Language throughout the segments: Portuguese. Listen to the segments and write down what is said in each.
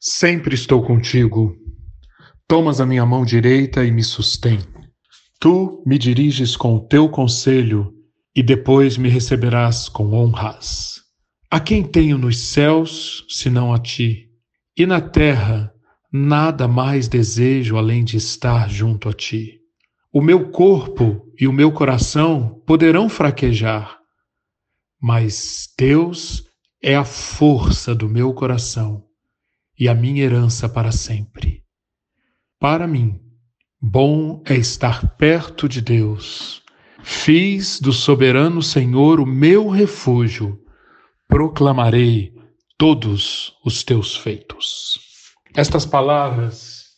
Sempre estou contigo. Tomas a minha mão direita e me sustém. Tu me diriges com o teu conselho e depois me receberás com honras. A quem tenho nos céus, senão a ti? E na terra, nada mais desejo além de estar junto a ti. O meu corpo e o meu coração poderão fraquejar, mas Deus é a força do meu coração e a minha herança para sempre. Para mim, bom é estar perto de Deus. Fiz do soberano Senhor o meu refúgio, proclamarei todos os teus feitos. Estas palavras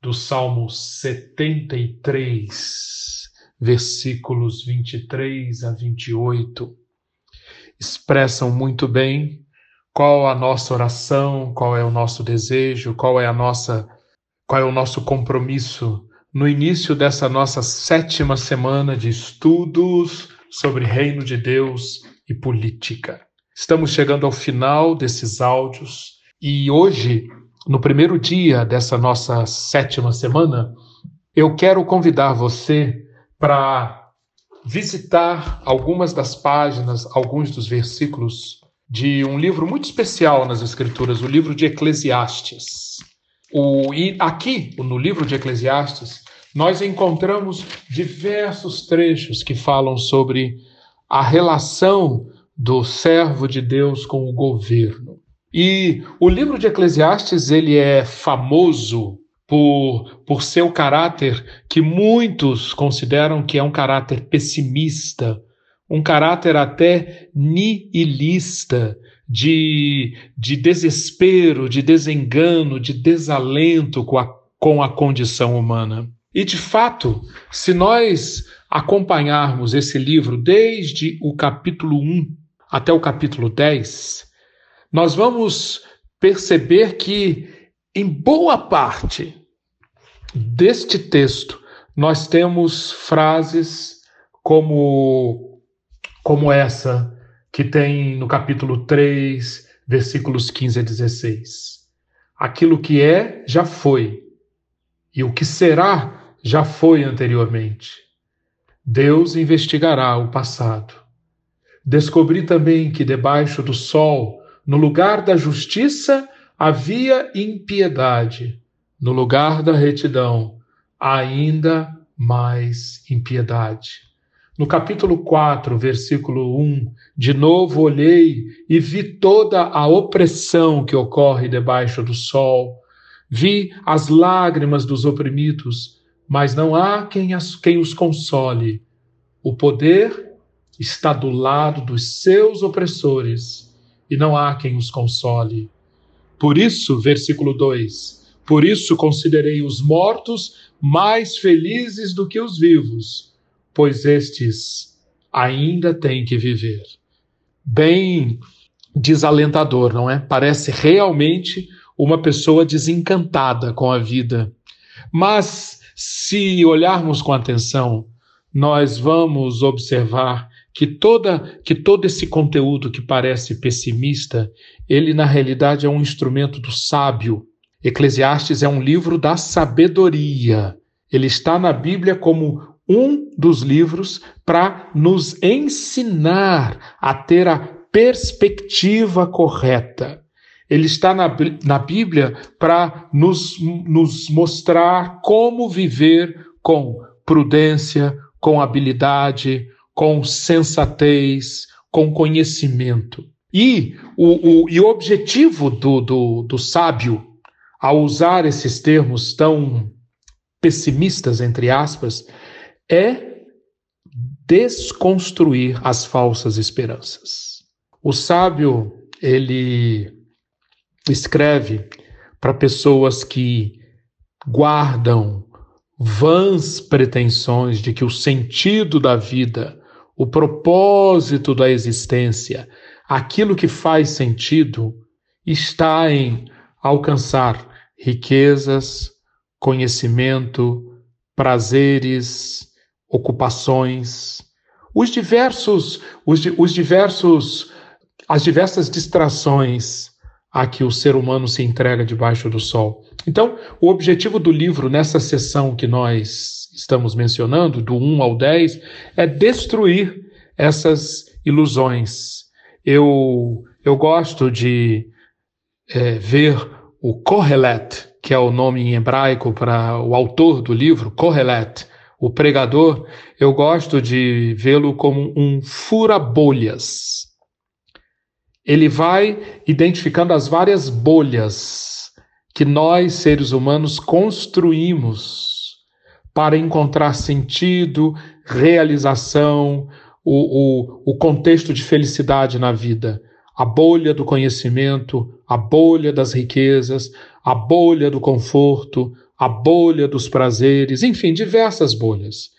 do Salmo 73, versículos 23 a 28, expressam muito bem qual a nossa oração, qual é o nosso desejo, qual é a nossa qual é o nosso compromisso? No início dessa nossa sétima semana de estudos sobre reino de Deus e política. Estamos chegando ao final desses áudios e hoje, no primeiro dia dessa nossa sétima semana, eu quero convidar você para visitar algumas das páginas, alguns dos versículos de um livro muito especial nas Escrituras, o livro de Eclesiastes. O, e aqui, no livro de Eclesiastes, nós encontramos diversos trechos que falam sobre a relação do servo de Deus com o governo. E o livro de Eclesiastes ele é famoso por, por seu caráter que muitos consideram que é um caráter pessimista, um caráter até nihilista, de, de desespero, de desengano, de desalento com a, com a condição humana. E, de fato, se nós acompanharmos esse livro desde o capítulo 1 até o capítulo 10, nós vamos perceber que, em boa parte deste texto, nós temos frases como como essa que tem no capítulo 3, versículos 15 a 16. Aquilo que é, já foi, e o que será, já foi anteriormente. Deus investigará o passado. Descobri também que debaixo do sol, no lugar da justiça, havia impiedade, no lugar da retidão, ainda mais impiedade. No capítulo 4, versículo 1, de novo olhei e vi toda a opressão que ocorre debaixo do sol. Vi as lágrimas dos oprimidos, mas não há quem, as, quem os console. O poder está do lado dos seus opressores e não há quem os console. Por isso, versículo 2: Por isso considerei os mortos mais felizes do que os vivos pois estes ainda têm que viver. Bem desalentador, não é? Parece realmente uma pessoa desencantada com a vida. Mas se olharmos com atenção, nós vamos observar que toda que todo esse conteúdo que parece pessimista, ele na realidade é um instrumento do sábio. Eclesiastes é um livro da sabedoria. Ele está na Bíblia como um dos livros para nos ensinar a ter a perspectiva correta. Ele está na, na Bíblia para nos, nos mostrar como viver com prudência, com habilidade, com sensatez, com conhecimento. E o, o, e o objetivo do, do, do sábio, ao usar esses termos tão pessimistas, entre aspas, é desconstruir as falsas esperanças. O sábio, ele escreve para pessoas que guardam vãs pretensões de que o sentido da vida, o propósito da existência, aquilo que faz sentido, está em alcançar riquezas, conhecimento, prazeres, ocupações, os diversos, os, os diversos, as diversas distrações a que o ser humano se entrega debaixo do sol. Então, o objetivo do livro, nessa sessão que nós estamos mencionando, do 1 ao 10, é destruir essas ilusões. Eu, eu gosto de é, ver o Kohelet, que é o nome em hebraico para o autor do livro, Kohelet, o pregador, eu gosto de vê-lo como um fura-bolhas. Ele vai identificando as várias bolhas que nós, seres humanos, construímos para encontrar sentido, realização, o, o, o contexto de felicidade na vida. A bolha do conhecimento, a bolha das riquezas, a bolha do conforto, a bolha dos prazeres, enfim, diversas bolhas.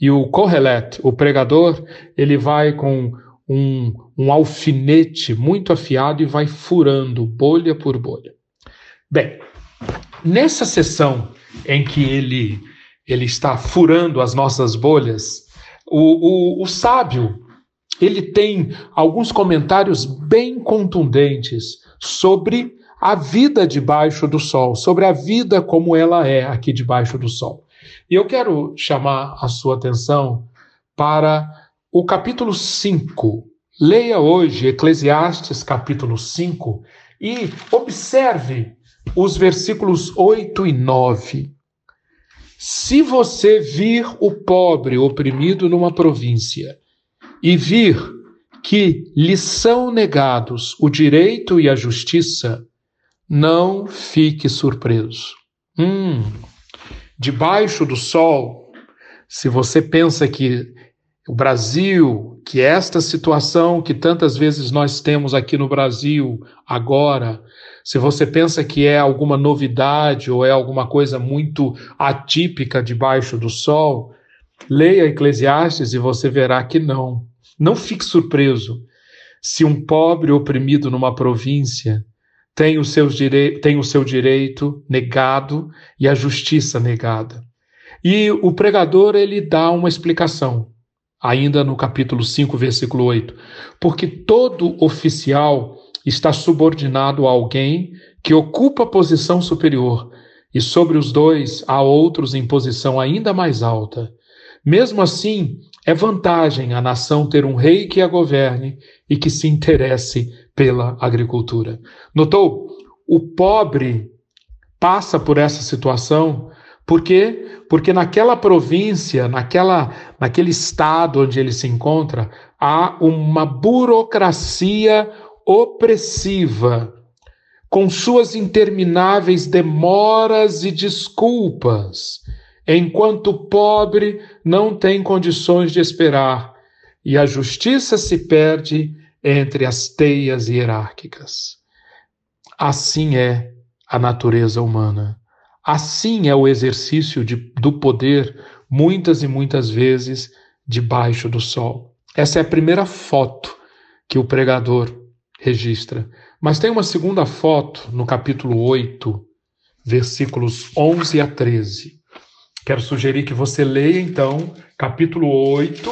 E o Kohelet, o pregador, ele vai com um, um alfinete muito afiado e vai furando bolha por bolha. Bem, nessa sessão em que ele, ele está furando as nossas bolhas, o, o, o sábio ele tem alguns comentários bem contundentes sobre a vida debaixo do sol, sobre a vida como ela é aqui debaixo do sol. E eu quero chamar a sua atenção para o capítulo 5. Leia hoje Eclesiastes capítulo 5 e observe os versículos 8 e 9. Se você vir o pobre oprimido numa província e vir que lhe são negados o direito e a justiça, não fique surpreso. Hum, debaixo do sol, se você pensa que o Brasil, que esta situação que tantas vezes nós temos aqui no Brasil agora, se você pensa que é alguma novidade ou é alguma coisa muito atípica debaixo do sol, leia Eclesiastes e você verá que não. Não fique surpreso se um pobre oprimido numa província tem o, seus direi tem o seu direito negado e a justiça negada. E o pregador ele dá uma explicação, ainda no capítulo 5, versículo 8. Porque todo oficial está subordinado a alguém que ocupa posição superior, e sobre os dois há outros em posição ainda mais alta. Mesmo assim, é vantagem a nação ter um rei que a governe e que se interesse pela agricultura. Notou? O pobre passa por essa situação por quê? Porque naquela província, naquela, naquele estado onde ele se encontra, há uma burocracia opressiva, com suas intermináveis demoras e desculpas enquanto o pobre não tem condições de esperar e a justiça se perde entre as teias hierárquicas. Assim é a natureza humana. Assim é o exercício de, do poder, muitas e muitas vezes, debaixo do sol. Essa é a primeira foto que o pregador registra. Mas tem uma segunda foto no capítulo 8, versículos 11 a 13. Quero sugerir que você leia, então, capítulo 8,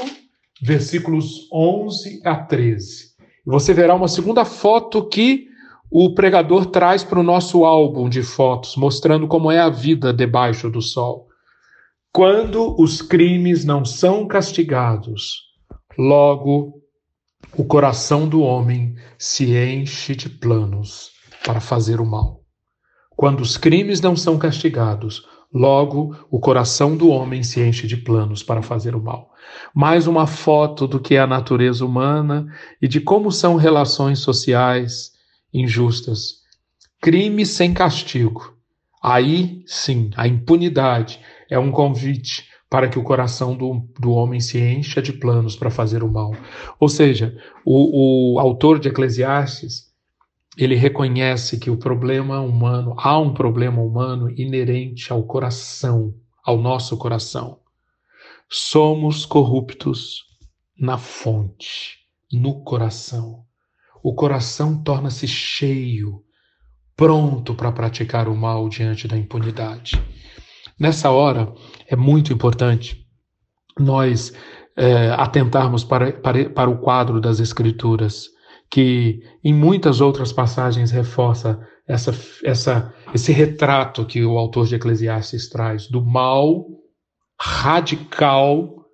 versículos 11 a 13. Você verá uma segunda foto que o pregador traz para o nosso álbum de fotos, mostrando como é a vida debaixo do sol. Quando os crimes não são castigados, logo o coração do homem se enche de planos para fazer o mal. Quando os crimes não são castigados, Logo, o coração do homem se enche de planos para fazer o mal. Mais uma foto do que é a natureza humana e de como são relações sociais injustas. Crime sem castigo. Aí, sim, a impunidade é um convite para que o coração do, do homem se encha de planos para fazer o mal. Ou seja, o, o autor de Eclesiastes ele reconhece que o problema humano, há um problema humano inerente ao coração, ao nosso coração. Somos corruptos na fonte, no coração. O coração torna-se cheio, pronto para praticar o mal diante da impunidade. Nessa hora, é muito importante nós é, atentarmos para, para, para o quadro das Escrituras que em muitas outras passagens reforça essa, essa, esse retrato que o autor de Eclesiastes traz do mal radical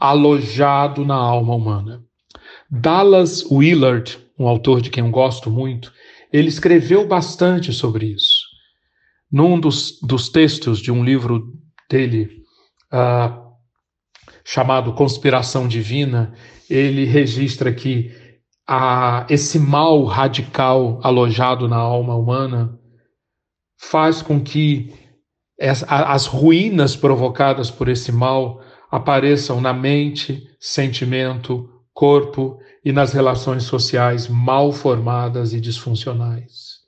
alojado na alma humana. Dallas Willard, um autor de quem eu gosto muito, ele escreveu bastante sobre isso. Num dos, dos textos de um livro dele, uh, chamado Conspiração Divina, ele registra que a, esse mal radical alojado na alma humana faz com que as, as ruínas provocadas por esse mal apareçam na mente, sentimento, corpo e nas relações sociais mal formadas e disfuncionais.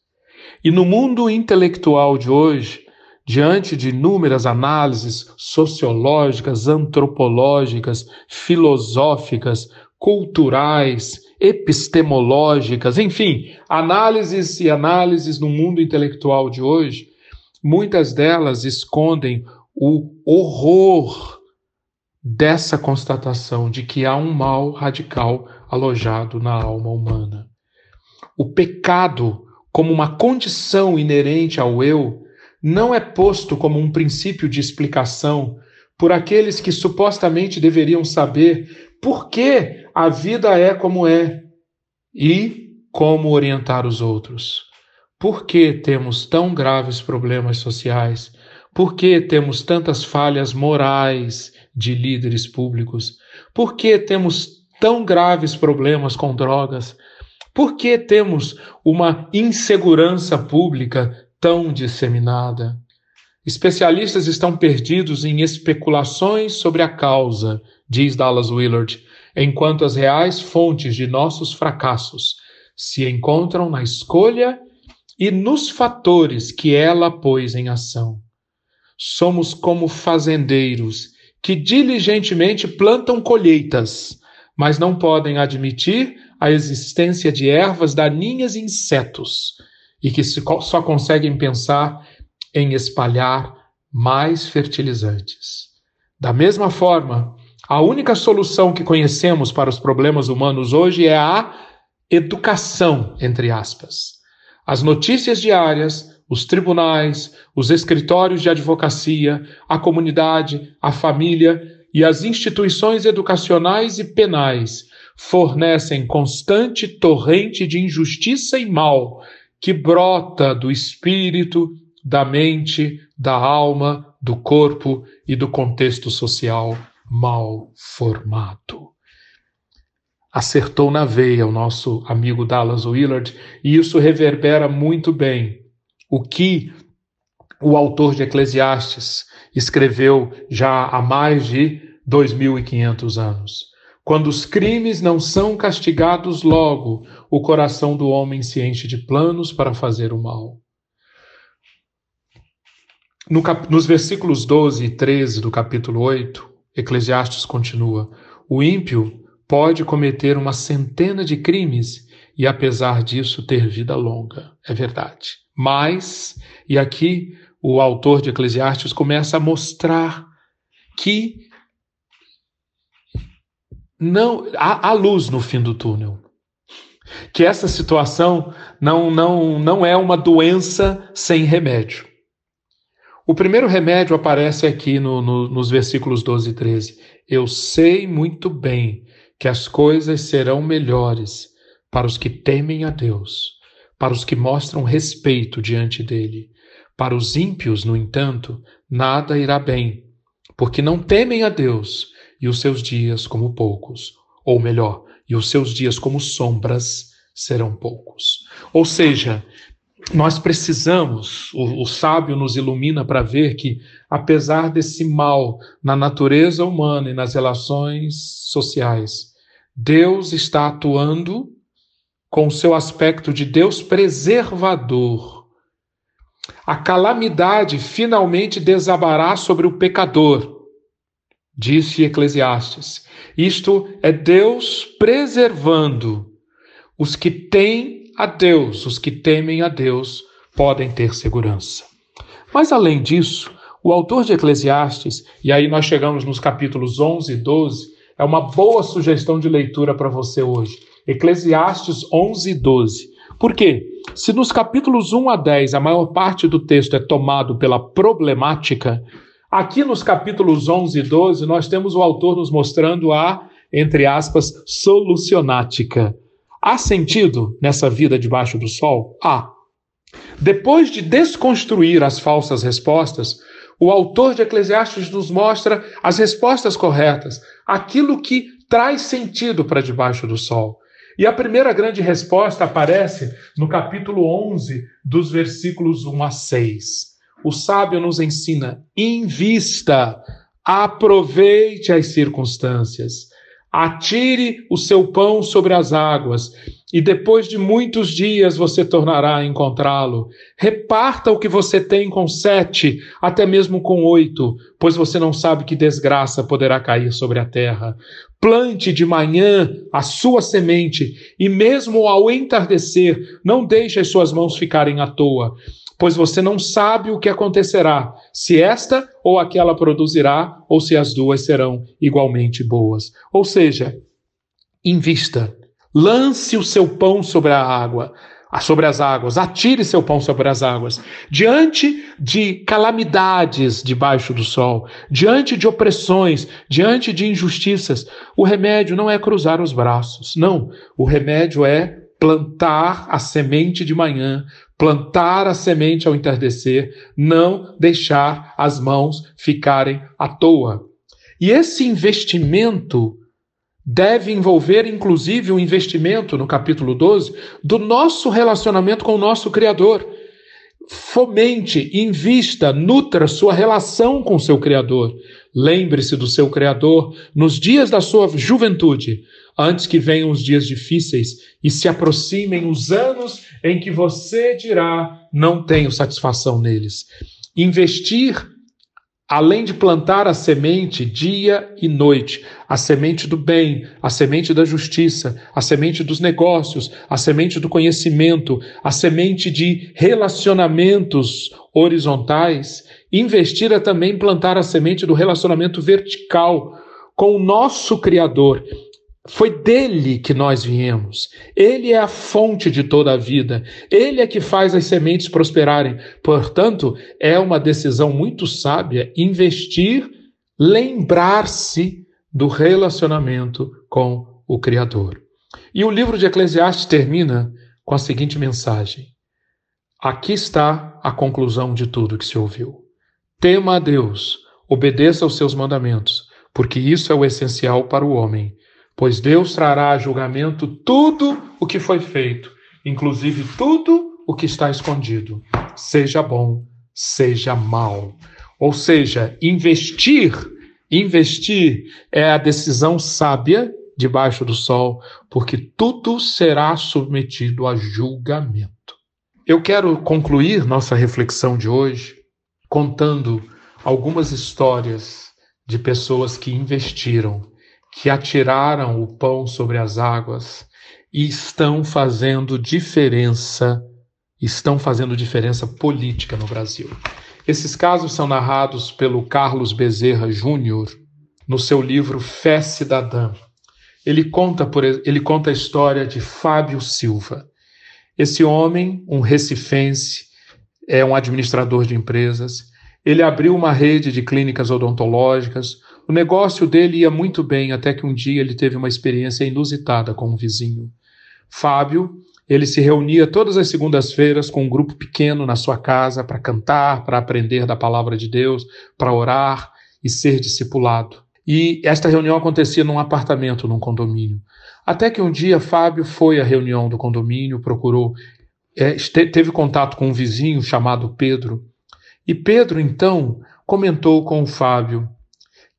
E no mundo intelectual de hoje, diante de inúmeras análises sociológicas, antropológicas, filosóficas, culturais, epistemológicas, enfim, análises e análises no mundo intelectual de hoje, muitas delas escondem o horror dessa constatação de que há um mal radical alojado na alma humana. O pecado, como uma condição inerente ao eu, não é posto como um princípio de explicação por aqueles que supostamente deveriam saber por que a vida é como é e como orientar os outros. Por que temos tão graves problemas sociais? Por que temos tantas falhas morais de líderes públicos? Por que temos tão graves problemas com drogas? Por que temos uma insegurança pública tão disseminada? Especialistas estão perdidos em especulações sobre a causa, diz Dallas Willard, enquanto as reais fontes de nossos fracassos se encontram na escolha e nos fatores que ela pôs em ação. Somos como fazendeiros que diligentemente plantam colheitas, mas não podem admitir a existência de ervas daninhas e insetos, e que só conseguem pensar em espalhar mais fertilizantes. Da mesma forma, a única solução que conhecemos para os problemas humanos hoje é a educação, entre aspas. As notícias diárias, os tribunais, os escritórios de advocacia, a comunidade, a família e as instituições educacionais e penais fornecem constante torrente de injustiça e mal que brota do espírito, da mente, da alma, do corpo e do contexto social mal formado acertou na veia o nosso amigo Dallas Willard, e isso reverbera muito bem o que o autor de Eclesiastes escreveu já há mais de 2.500 anos. Quando os crimes não são castigados logo, o coração do homem se enche de planos para fazer o mal. No cap... Nos versículos 12 e 13 do capítulo 8, Eclesiastes continua: O ímpio pode cometer uma centena de crimes e, apesar disso, ter vida longa. É verdade. Mas, e aqui o autor de Eclesiastes começa a mostrar que não há, há luz no fim do túnel. Que essa situação não, não, não é uma doença sem remédio. O primeiro remédio aparece aqui no, no, nos versículos 12 e 13. Eu sei muito bem que as coisas serão melhores para os que temem a Deus, para os que mostram respeito diante dele. Para os ímpios, no entanto, nada irá bem, porque não temem a Deus e os seus dias como poucos, ou melhor, e os seus dias como sombras serão poucos. Ou seja, nós precisamos, o, o sábio nos ilumina para ver que, apesar desse mal na natureza humana e nas relações sociais, Deus está atuando com o seu aspecto de Deus preservador. A calamidade finalmente desabará sobre o pecador, disse Eclesiastes. Isto é Deus preservando. Os que têm a Deus, os que temem a Deus, podem ter segurança. Mas além disso, o autor de Eclesiastes, e aí nós chegamos nos capítulos 11 e 12, é uma boa sugestão de leitura para você hoje. Eclesiastes 11 e 12. Por quê? Se nos capítulos 1 a 10 a maior parte do texto é tomado pela problemática, aqui nos capítulos 11 e 12 nós temos o autor nos mostrando a, entre aspas, solucionática. Há sentido nessa vida debaixo do sol? Há. Depois de desconstruir as falsas respostas, o autor de Eclesiastes nos mostra as respostas corretas, aquilo que traz sentido para debaixo do sol. E a primeira grande resposta aparece no capítulo 11, dos versículos 1 a 6. O sábio nos ensina: invista, aproveite as circunstâncias. Atire o seu pão sobre as águas, e depois de muitos dias você tornará a encontrá-lo. Reparta o que você tem com sete, até mesmo com oito, pois você não sabe que desgraça poderá cair sobre a terra. Plante de manhã a sua semente, e mesmo ao entardecer, não deixe as suas mãos ficarem à toa pois você não sabe o que acontecerá, se esta ou aquela produzirá, ou se as duas serão igualmente boas. Ou seja, invista, lance o seu pão sobre a água, sobre as águas, atire seu pão sobre as águas. Diante de calamidades debaixo do sol, diante de opressões, diante de injustiças, o remédio não é cruzar os braços, não. O remédio é plantar a semente de manhã, plantar a semente ao entardecer, não deixar as mãos ficarem à toa. E esse investimento deve envolver, inclusive, o um investimento, no capítulo 12, do nosso relacionamento com o nosso Criador. Fomente, invista, nutra sua relação com seu Criador. Lembre-se do seu Criador nos dias da sua juventude, antes que venham os dias difíceis e se aproximem os anos em que você dirá: não tenho satisfação neles. Investir, além de plantar a semente dia e noite, a semente do bem, a semente da justiça, a semente dos negócios, a semente do conhecimento, a semente de relacionamentos horizontais, investir é também plantar a semente do relacionamento vertical com o nosso Criador foi dele que nós viemos. Ele é a fonte de toda a vida. Ele é que faz as sementes prosperarem. Portanto, é uma decisão muito sábia investir, lembrar-se do relacionamento com o Criador. E o livro de Eclesiastes termina com a seguinte mensagem: Aqui está a conclusão de tudo que se ouviu. Tema a Deus, obedeça aos seus mandamentos, porque isso é o essencial para o homem pois Deus trará a julgamento tudo o que foi feito, inclusive tudo o que está escondido, seja bom, seja mal. Ou seja, investir, investir é a decisão sábia debaixo do sol, porque tudo será submetido a julgamento. Eu quero concluir nossa reflexão de hoje contando algumas histórias de pessoas que investiram que atiraram o pão sobre as águas e estão fazendo diferença, estão fazendo diferença política no Brasil. Esses casos são narrados pelo Carlos Bezerra Júnior no seu livro Fé Cidadã. Ele conta, por, ele conta a história de Fábio Silva. Esse homem, um recifense, é um administrador de empresas. Ele abriu uma rede de clínicas odontológicas, o negócio dele ia muito bem até que um dia ele teve uma experiência inusitada com um vizinho. Fábio, ele se reunia todas as segundas-feiras com um grupo pequeno na sua casa para cantar, para aprender da palavra de Deus, para orar e ser discipulado. E esta reunião acontecia num apartamento, num condomínio. Até que um dia Fábio foi à reunião do condomínio, procurou, é, teve contato com um vizinho chamado Pedro. E Pedro, então, comentou com o Fábio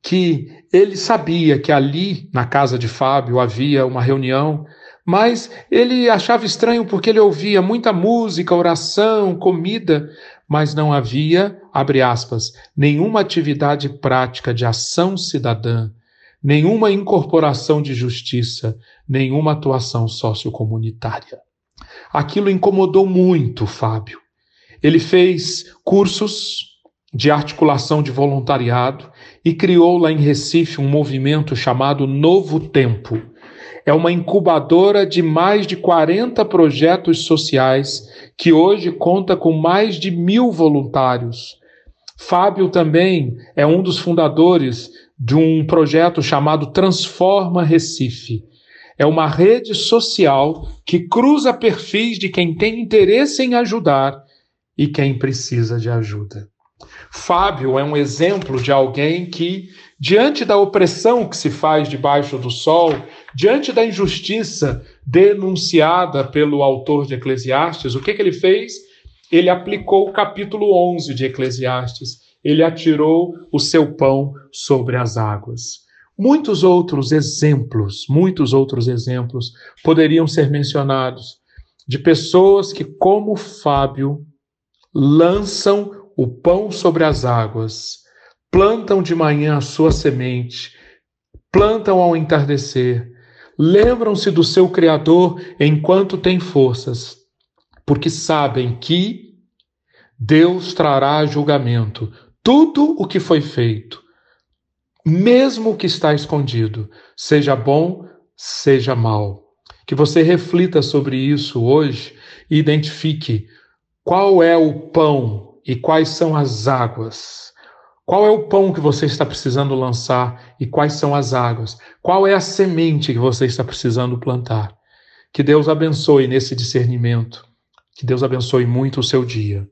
que ele sabia que ali na casa de Fábio havia uma reunião, mas ele achava estranho porque ele ouvia muita música, oração, comida, mas não havia, abre aspas, nenhuma atividade prática de ação cidadã, nenhuma incorporação de justiça, nenhuma atuação sociocomunitária. Aquilo incomodou muito Fábio. Ele fez cursos de articulação de voluntariado e criou lá em Recife um movimento chamado Novo Tempo. é uma incubadora de mais de 40 projetos sociais que hoje conta com mais de mil voluntários. Fábio também é um dos fundadores de um projeto chamado Transforma Recife. É uma rede social que cruza perfis de quem tem interesse em ajudar e quem precisa de ajuda. Fábio é um exemplo de alguém que, diante da opressão que se faz debaixo do sol, diante da injustiça denunciada pelo autor de Eclesiastes, o que, que ele fez? Ele aplicou o capítulo 11 de Eclesiastes. Ele atirou o seu pão sobre as águas. Muitos outros exemplos, muitos outros exemplos poderiam ser mencionados de pessoas que, como Fábio, lançam o pão sobre as águas, plantam de manhã a sua semente, plantam ao entardecer, lembram-se do seu Criador enquanto têm forças, porque sabem que Deus trará julgamento tudo o que foi feito, mesmo o que está escondido, seja bom, seja mal. Que você reflita sobre isso hoje e identifique qual é o pão e quais são as águas? Qual é o pão que você está precisando lançar e quais são as águas? Qual é a semente que você está precisando plantar? Que Deus abençoe nesse discernimento. Que Deus abençoe muito o seu dia.